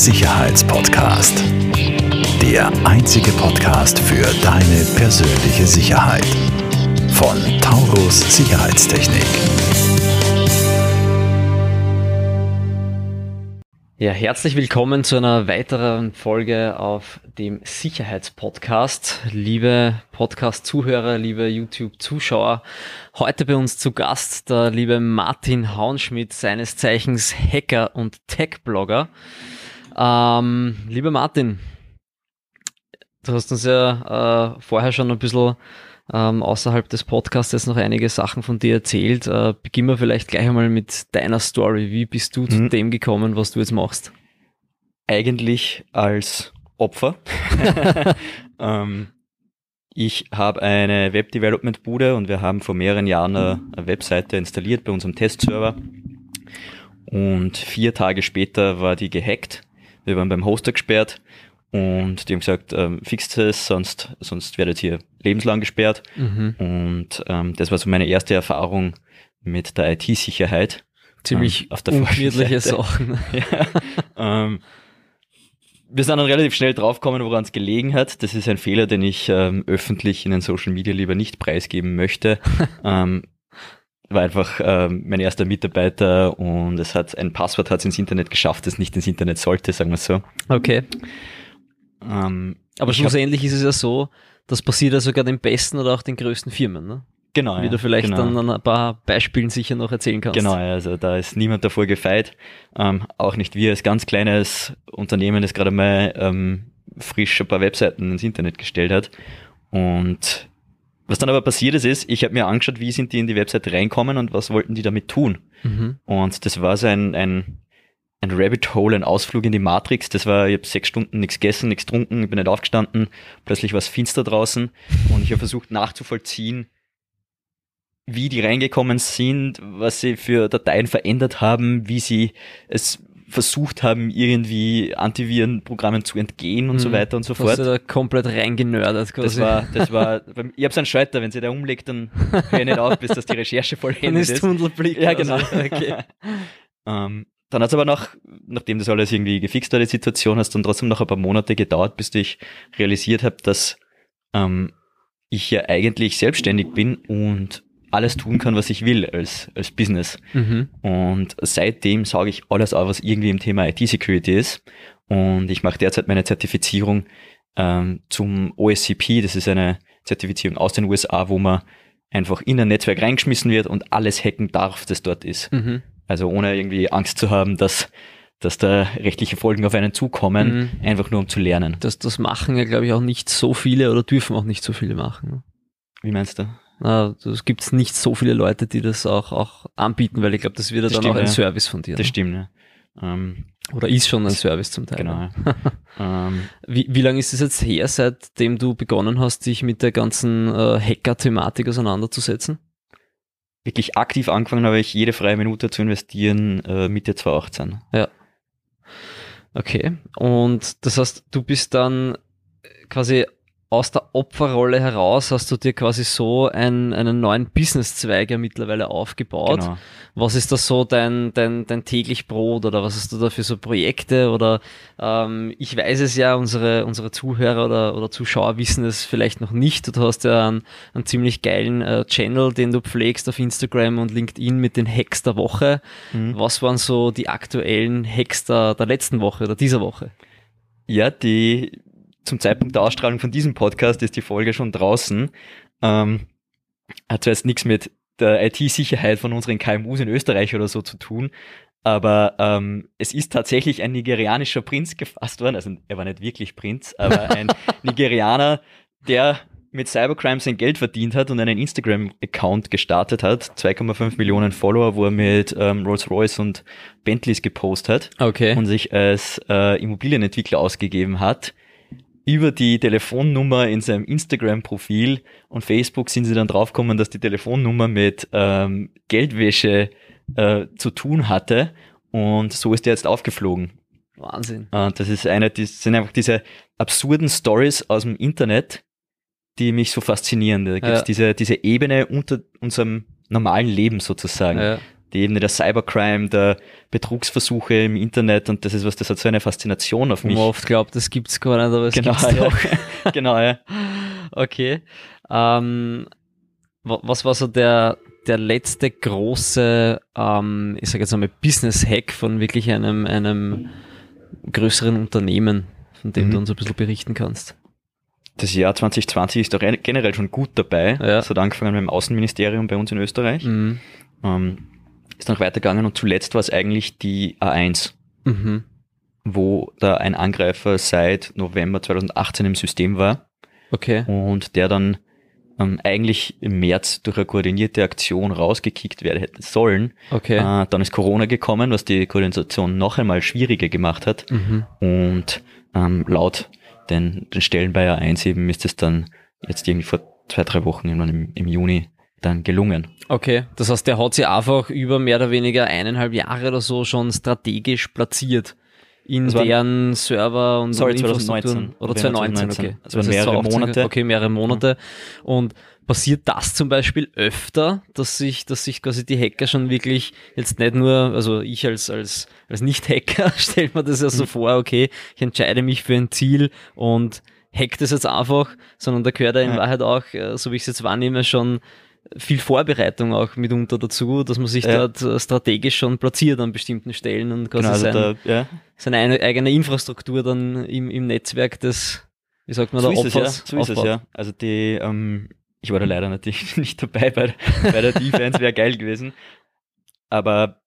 Sicherheitspodcast. Der einzige Podcast für deine persönliche Sicherheit. Von Taurus Sicherheitstechnik. Ja, herzlich willkommen zu einer weiteren Folge auf dem Sicherheitspodcast. Liebe Podcast-Zuhörer, liebe YouTube-Zuschauer, heute bei uns zu Gast der liebe Martin Haunschmidt, seines Zeichens Hacker und Tech-Blogger. Ähm, lieber Martin, du hast uns ja äh, vorher schon ein bisschen ähm, außerhalb des Podcasts jetzt noch einige Sachen von dir erzählt. Äh, beginnen wir vielleicht gleich einmal mit deiner Story. Wie bist du mhm. zu dem gekommen, was du jetzt machst? Eigentlich als Opfer. ähm, ich habe eine Web-Development-Bude und wir haben vor mehreren Jahren eine, eine Webseite installiert bei unserem Testserver. Und vier Tage später war die gehackt. Wir waren beim Hoster gesperrt und die haben gesagt, ähm, fixt es, sonst, sonst werdet ihr lebenslang gesperrt. Mhm. Und ähm, das war so meine erste Erfahrung mit der IT-Sicherheit. Ziemlich ähm, auf der ungemütliche Sachen. ja, ähm, wir sind dann relativ schnell draufgekommen, woran es gelegen hat. Das ist ein Fehler, den ich ähm, öffentlich in den Social Media lieber nicht preisgeben möchte. ähm, war einfach ähm, mein erster Mitarbeiter und es hat ein Passwort hat ins Internet geschafft, das nicht ins Internet sollte, sagen wir so. Okay. Ähm, Aber schlussendlich ist es ja so, das passiert ja sogar den besten oder auch den größten Firmen, ne? Genau. Wie ja, du vielleicht genau. dann an ein paar Beispielen sicher noch erzählen kannst. Genau, also da ist niemand davor gefeit. Ähm, auch nicht wir als ganz kleines Unternehmen, das gerade mal ähm, frisch ein paar Webseiten ins Internet gestellt hat. Und was dann aber passiert ist, ist, ich habe mir angeschaut, wie sind die in die Webseite reinkommen und was wollten die damit tun. Mhm. Und das war so ein, ein ein Rabbit Hole, ein Ausflug in die Matrix. Das war, ich habe sechs Stunden nichts gegessen, nichts getrunken, ich bin nicht aufgestanden. Plötzlich war es finster draußen und ich habe versucht nachzuvollziehen, wie die reingekommen sind, was sie für Dateien verändert haben, wie sie es versucht haben, irgendwie Antivirenprogrammen zu entgehen und mhm. so weiter und so fort. Hast du da komplett reingenördert quasi. Das war, das war, ich habe so einen Schalter, wenn sie da umlegt, dann höre ich nicht auf, bis das die Recherche vollendet ist. Tunnelblick. Ja, genau. Also, okay. um, ähm, dann hat es aber nach, nachdem das alles irgendwie gefixt war, die Situation, hat es dann trotzdem noch ein paar Monate gedauert, bis ich realisiert habe, dass ähm, ich ja eigentlich selbstständig bin und alles tun kann, was ich will als, als Business. Mhm. Und seitdem sage ich alles auf, was irgendwie im Thema IT-Security ist. Und ich mache derzeit meine Zertifizierung ähm, zum OSCP. Das ist eine Zertifizierung aus den USA, wo man einfach in ein Netzwerk reingeschmissen wird und alles hacken darf, das dort ist. Mhm. Also ohne irgendwie Angst zu haben, dass, dass da rechtliche Folgen auf einen zukommen, mhm. einfach nur um zu lernen. Das, das machen ja, glaube ich, auch nicht so viele oder dürfen auch nicht so viele machen. Wie meinst du? Es gibt nicht so viele Leute, die das auch, auch anbieten, weil ich glaube, das wird das dann stimmt, auch ein ja. Service von dir. Das ne? stimmt, ja. Ähm, Oder ist schon ein Service zum Teil. Genau. ähm, wie, wie lange ist es jetzt her, seitdem du begonnen hast, dich mit der ganzen äh, Hacker-Thematik auseinanderzusetzen? wirklich aktiv angefangen habe ich jede freie Minute zu investieren äh, Mitte 2018. Ja. Okay. Und das heißt, du bist dann quasi aus der Opferrolle heraus hast du dir quasi so ein, einen neuen Businesszweig ja mittlerweile aufgebaut. Genau. Was ist das so dein, dein, dein täglich Brot oder was hast du da für so Projekte oder ähm, ich weiß es ja, unsere, unsere Zuhörer oder, oder Zuschauer wissen es vielleicht noch nicht. Du hast ja einen, einen ziemlich geilen äh, Channel, den du pflegst auf Instagram und LinkedIn mit den Hacks der Woche. Mhm. Was waren so die aktuellen Hacks der, der letzten Woche oder dieser Woche? Ja, die zum Zeitpunkt der Ausstrahlung von diesem Podcast ist die Folge schon draußen. Ähm, hat zwar jetzt nichts mit der IT-Sicherheit von unseren KMUs in Österreich oder so zu tun, aber ähm, es ist tatsächlich ein nigerianischer Prinz gefasst worden. Also er war nicht wirklich Prinz, aber ein Nigerianer, der mit Cybercrime sein Geld verdient hat und einen Instagram-Account gestartet hat, 2,5 Millionen Follower, wo er mit ähm, Rolls-Royce und Bentleys gepostet hat okay. und sich als äh, Immobilienentwickler ausgegeben hat über die Telefonnummer in seinem Instagram-Profil und Facebook sind sie dann draufgekommen, dass die Telefonnummer mit ähm, Geldwäsche äh, zu tun hatte und so ist er jetzt aufgeflogen. Wahnsinn. Und das ist eine, das sind einfach diese absurden Stories aus dem Internet, die mich so faszinieren. Da gibt es ja. diese, diese Ebene unter unserem normalen Leben sozusagen. Ja. Die Ebene der Cybercrime, der Betrugsversuche im Internet und das ist was, das hat so eine Faszination auf mich. man oft glaubt, das gibt's gar nicht, aber es genau, gibt's doch. ja. genau, ja. Okay. Ähm, wa- was war so der, der letzte große, ähm, ich sage jetzt einmal, Business-Hack von wirklich einem, einem größeren Unternehmen, von dem Mhm. du uns ein bisschen berichten kannst? Das Jahr 2020 ist doch re- generell schon gut dabei. Ja. Es hat angefangen mit dem Außenministerium bei uns in Österreich. Mhm. Ähm, ist noch weitergegangen und zuletzt war es eigentlich die A1, Mhm. wo da ein Angreifer seit November 2018 im System war Okay. und der dann ähm, eigentlich im März durch eine koordinierte Aktion rausgekickt werden hätte sollen. Okay. Äh, dann ist Corona gekommen, was die Koordination noch einmal schwieriger gemacht hat. Mhm. Und ähm, laut den, den Stellen bei A1 eben ist es dann jetzt irgendwie vor zwei, drei Wochen irgendwann im, im Juni dann gelungen. Okay, das heißt, der hat sie einfach über mehr oder weniger eineinhalb Jahre oder so schon strategisch platziert in Das deren Server und Sorry, und Infrastrukturen. 2019. Oder Während 2019, 2019. okay. Das waren mehrere 2018, Monate. Okay, mehrere Monate. Und passiert das zum Beispiel öfter, dass sich, dass sich quasi die Hacker schon wirklich jetzt nicht nur, also ich als, als, als Nicht-Hacker stelle mir das ja Mhm. so vor, okay, ich entscheide mich für ein Ziel und hack das jetzt einfach, sondern da gehört ja in Ja. Wahrheit auch, äh, so wie ich es jetzt wahrnehme, schon viel Vorbereitung auch mitunter dazu, dass man sich Ja. dort äh, strategisch schon platziert an bestimmten Stellen und quasi Genau, also sein, da, ja, seine eine, eigene Infrastruktur dann im, im Netzwerk des, wie sagt man so da, ist es ja, Opfers so ist es ja. Also die, ähm, ich war da leider natürlich nicht dabei bei, bei der Defense, wäre geil gewesen. Aber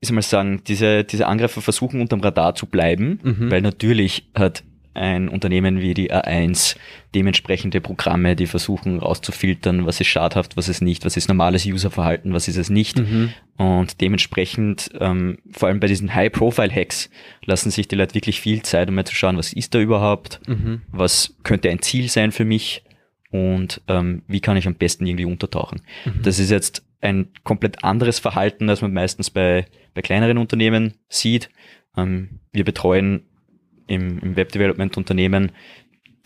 ich soll mal sagen, diese, diese Angreifer versuchen unterm Radar zu bleiben, Mhm. weil natürlich hat ein Unternehmen wie die A1 dementsprechende Programme, die versuchen rauszufiltern, was ist schadhaft, was ist nicht, was ist normales Userverhalten, was ist es nicht. Mhm. Und dementsprechend, ähm, vor allem bei diesen High-Profile-Hacks, lassen sich die Leute wirklich viel Zeit, um mal zu schauen, was ist da überhaupt, Mhm. was könnte ein Ziel sein für mich und ähm, wie kann ich am besten irgendwie untertauchen. Mhm. Das ist jetzt ein komplett anderes Verhalten, als man meistens bei, bei kleineren Unternehmen sieht. Ähm, wir betreuen im, im Web-Development-Unternehmen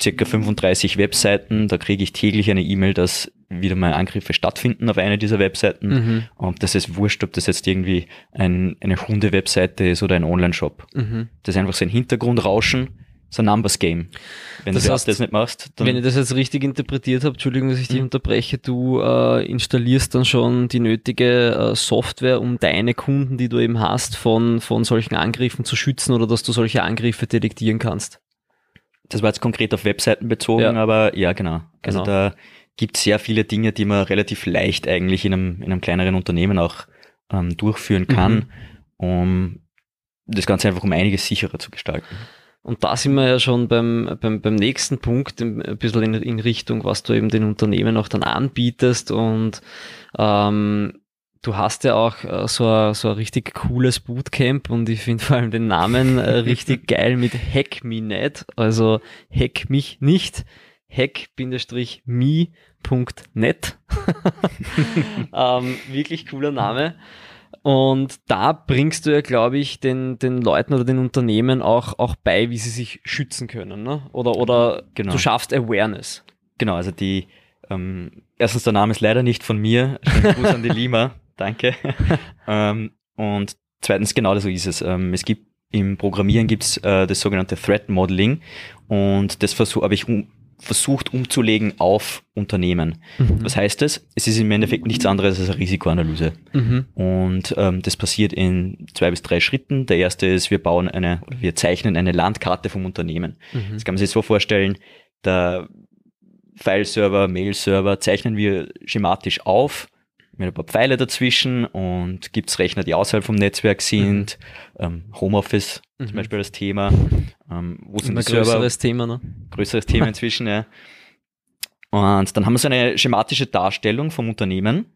circa 35 Webseiten. Da kriege ich täglich eine E-Mail, dass wieder mal Angriffe stattfinden auf eine dieser Webseiten. Mhm. Und das ist wurscht, ob das jetzt irgendwie ein, eine Hunde-Webseite ist oder ein Online-Shop. Mhm. Das ist einfach so ein Hintergrundrauschen, so ein Numbers-Game. Wenn Das du heißt, das nicht machst, dann Wenn ich das jetzt richtig interpretiert habe, Entschuldigung, dass ich dich Mhm. unterbreche, du äh, installierst dann schon die nötige äh, Software, um deine Kunden, die du eben hast, von, von solchen Angriffen zu schützen oder dass du solche Angriffe detektieren kannst. das war jetzt konkret auf Webseiten bezogen, Ja. aber ja, genau. Also Genau. da gibt es sehr viele Dinge, die man relativ leicht eigentlich in einem, in einem kleineren Unternehmen auch ähm, durchführen kann, Mhm. um das Ganze einfach um einiges sicherer zu gestalten. Und da sind wir ja schon beim, beim, beim nächsten Punkt, ein bisschen in, in Richtung, was du eben den Unternehmen auch dann anbietest. Und ähm, du hast ja auch äh, so ein, so ein richtig cooles Bootcamp und ich finde vor allem den Namen äh, richtig geil mit Hack Me Net, also Hack mich nicht, hack-me.net. ähm, wirklich cooler Name. Und da bringst du ja, glaube ich, den, den Leuten oder den Unternehmen auch, auch bei, wie sie sich schützen können. Ne? Oder, oder Genau. du schaffst Awareness. Genau, also die, ähm, erstens der Name ist leider nicht von mir, Schönen Gruß an die Lima, danke. ähm, und zweitens, genau so ist es. Ähm, es gibt im Programmieren gibt's äh, das sogenannte Threat Modeling und das versuch, habe ich um, versucht umzulegen auf Unternehmen. Mhm. Was heißt das? Es ist im Endeffekt nichts anderes als eine Risikoanalyse. Mhm. Und ähm, das passiert in zwei bis drei Schritten. Der erste ist, wir bauen eine, wir zeichnen eine Landkarte vom Unternehmen. Mhm. Das kann man sich so vorstellen, der File-Server, Mail-Server zeichnen wir schematisch auf mit ein paar Pfeile dazwischen und gibt's Rechner, die außerhalb vom Netzwerk sind, ähm, Homeoffice Mhm. zum Beispiel das Thema, ähm, wo sind Immer die größeres Thema. Ne? größeres Thema inzwischen, ja. Und dann haben wir so eine schematische Darstellung vom Unternehmen.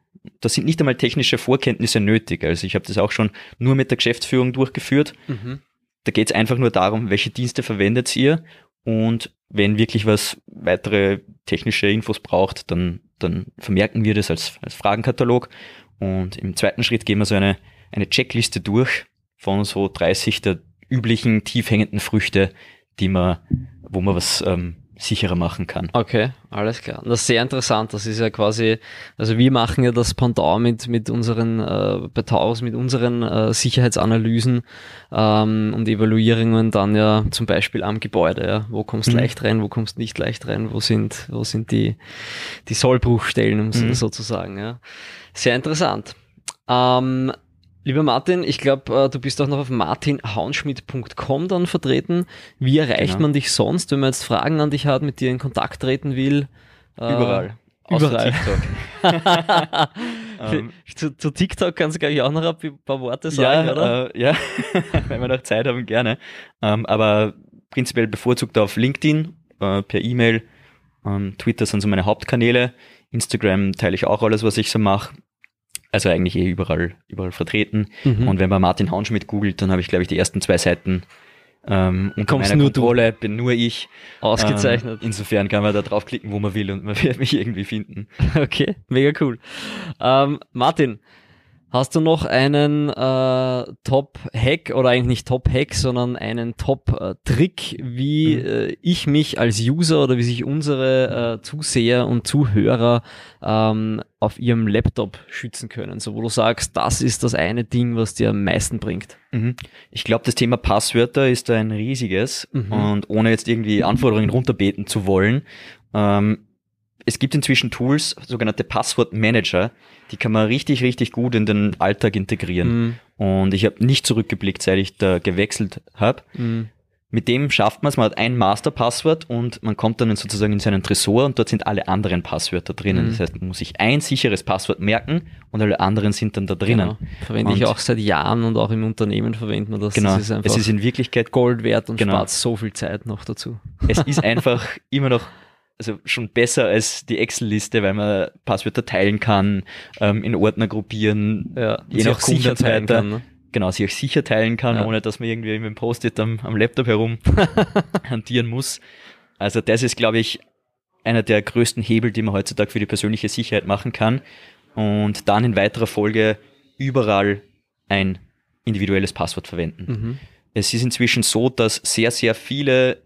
Da sind nicht einmal technische Vorkenntnisse nötig. Also ich habe das auch schon nur mit der Geschäftsführung durchgeführt. Mhm. Da geht es einfach nur darum, welche Dienste verwendet ihr und wenn wirklich was weitere technische Infos braucht, dann, dann vermerken wir das als, als Fragenkatalog. Und im zweiten Schritt gehen wir so eine, eine Checkliste durch von so 30 der üblichen tief hängenden Früchte, die man, wo man was ähm, sicherer machen kann. Okay, alles klar. Das ist sehr interessant. Das ist ja quasi, also wir machen ja das Pendant mit, mit unseren, äh, bei Taurus, mit unseren äh, Sicherheitsanalysen ähm, und Evaluierungen dann ja zum Beispiel am Gebäude. Ja. Wo kommst du Mhm. leicht rein, wo kommst du nicht leicht rein, wo sind, wo sind die, die Sollbruchstellen, um Mhm. so zu sagen. Ja. Sehr interessant. Ähm, Lieber Martin, ich glaube, äh, du bist auch noch auf martinhaunschmidt.com dann vertreten. Wie erreicht Genau. man dich sonst, wenn man jetzt Fragen an dich hat, mit dir in Kontakt treten will? Äh, Überall. Außer Überall. TikTok. Ähm, zu, zu TikTok kannst du, glaube ich, auch noch ein paar Worte sagen, ja, oder? Äh, ja, wenn wir noch Zeit haben, gerne. Ähm, aber prinzipiell bevorzugt auf LinkedIn, äh, per E-Mail, ähm, Twitter sind so meine Hauptkanäle, Instagram teile ich auch alles, was ich so mache. Also eigentlich eh überall, überall vertreten. Mhm. Und wenn man Martin Haunschmidt googelt, dann habe ich, glaube ich, die ersten zwei Seiten ähm, unter Kommst meiner nur du. Kontrolle, bin nur ich. Ausgezeichnet. Ähm, insofern kann man da draufklicken, wo man will und man wird mich irgendwie finden. Okay, mega cool. Ähm, Martin, hast du noch einen äh, Top-Hack oder eigentlich nicht Top-Hack, sondern einen Top-Trick, wie Mhm. äh, ich mich als User oder wie sich unsere äh, Zuseher und Zuhörer ähm, auf ihrem Laptop schützen können? So, wo du sagst, das ist das eine Ding, was dir am meisten bringt. Mhm. Ich glaube, das Thema Passwörter ist ein riesiges Mhm. und ohne jetzt irgendwie Anforderungen runterbeten zu wollen. Ähm, es gibt inzwischen Tools, sogenannte Passwortmanager, die kann man richtig, richtig gut in den Alltag integrieren. Mhm. Und ich habe nicht zurückgeblickt, seit ich da gewechselt habe. Mhm. Mit dem schafft man es, man hat ein Masterpasswort und man kommt dann sozusagen in seinen Tresor und dort sind alle anderen Passwörter drinnen. Mhm. Das heißt, man muss sich ein sicheres Passwort merken und alle anderen sind dann da drinnen. Genau. Verwende ich Und- auch seit Jahren und auch im Unternehmen verwendet man das. Genau. Das ist einfach es ist in Wirklichkeit Gold wert und Genau. spart so viel Zeit noch dazu. es ist einfach immer noch also schon besser als die Excel-Liste, weil man Passwörter teilen kann, ähm, in Ordner gruppieren, Ja, je nach auch sicher Kunde teilen weiter. kann. Ne? genau, sich auch sicher teilen kann, Ja. ohne dass man irgendwie mit dem Post-it am, am Laptop herum hantieren muss. Also das ist, glaube ich, einer der größten Hebel, die man heutzutage für die persönliche Sicherheit machen kann. Und dann in weiterer Folge überall ein individuelles Passwort verwenden. Mhm. Es ist inzwischen so, dass sehr, sehr viele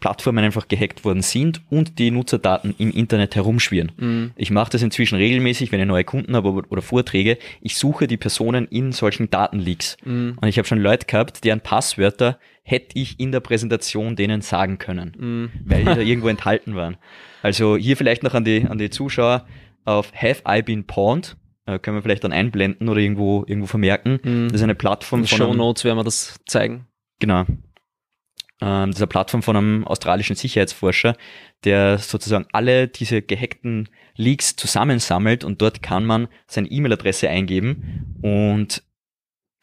Plattformen einfach gehackt worden sind und die Nutzerdaten im Internet herumschwirren. Mhm. Ich mache das inzwischen regelmäßig, wenn ich neue Kunden habe oder- Vorträge. Ich suche die Personen in solchen Datenleaks. Mhm. Und ich habe schon Leute gehabt, deren Passwörter hätte ich in der Präsentation denen sagen können, Mhm. weil die da irgendwo enthalten waren. Also hier vielleicht noch an die, an die Zuschauer auf Have I Been Pawned? Äh, können wir vielleicht dann einblenden oder irgendwo, irgendwo vermerken. Mhm. Das ist eine Plattform In von Show Notes werden wir das zeigen. Genau. Ähm, das ist eine Plattform von einem australischen Sicherheitsforscher, der sozusagen alle diese gehackten Leaks zusammensammelt und dort kann man seine E-Mail-Adresse eingeben und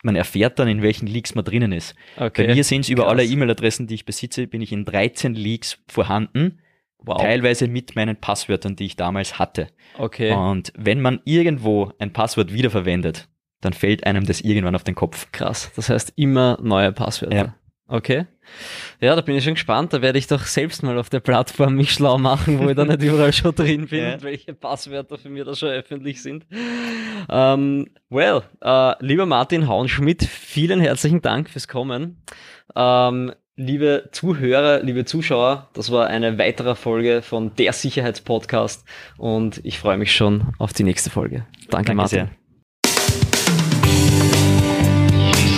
man erfährt dann, in welchen Leaks man drinnen ist. Okay. Bei mir sind es über Krass. alle E-Mail-Adressen, die ich besitze, bin ich in 13 Leaks vorhanden, wow. teilweise mit meinen Passwörtern, die ich damals hatte. Okay. Und wenn man irgendwo ein Passwort wiederverwendet, dann fällt einem das irgendwann auf den Kopf. Krass. Das heißt immer neue Passwörter. Ja. Okay. Ja, da bin ich schon gespannt. Da werde ich doch selbst mal auf der Plattform mich schlau machen, wo ich da nicht überall schon drin bin Ja. und welche Passwörter für mich da schon öffentlich sind. Ähm, well, äh, lieber Martin Hauenschmidt, vielen herzlichen Dank fürs Kommen. Ähm, liebe Zuhörer, liebe Zuschauer, das war eine weitere Folge von der Sicherheitspodcast und ich freue mich schon auf die nächste Folge. Danke, Danke Martin. sehr.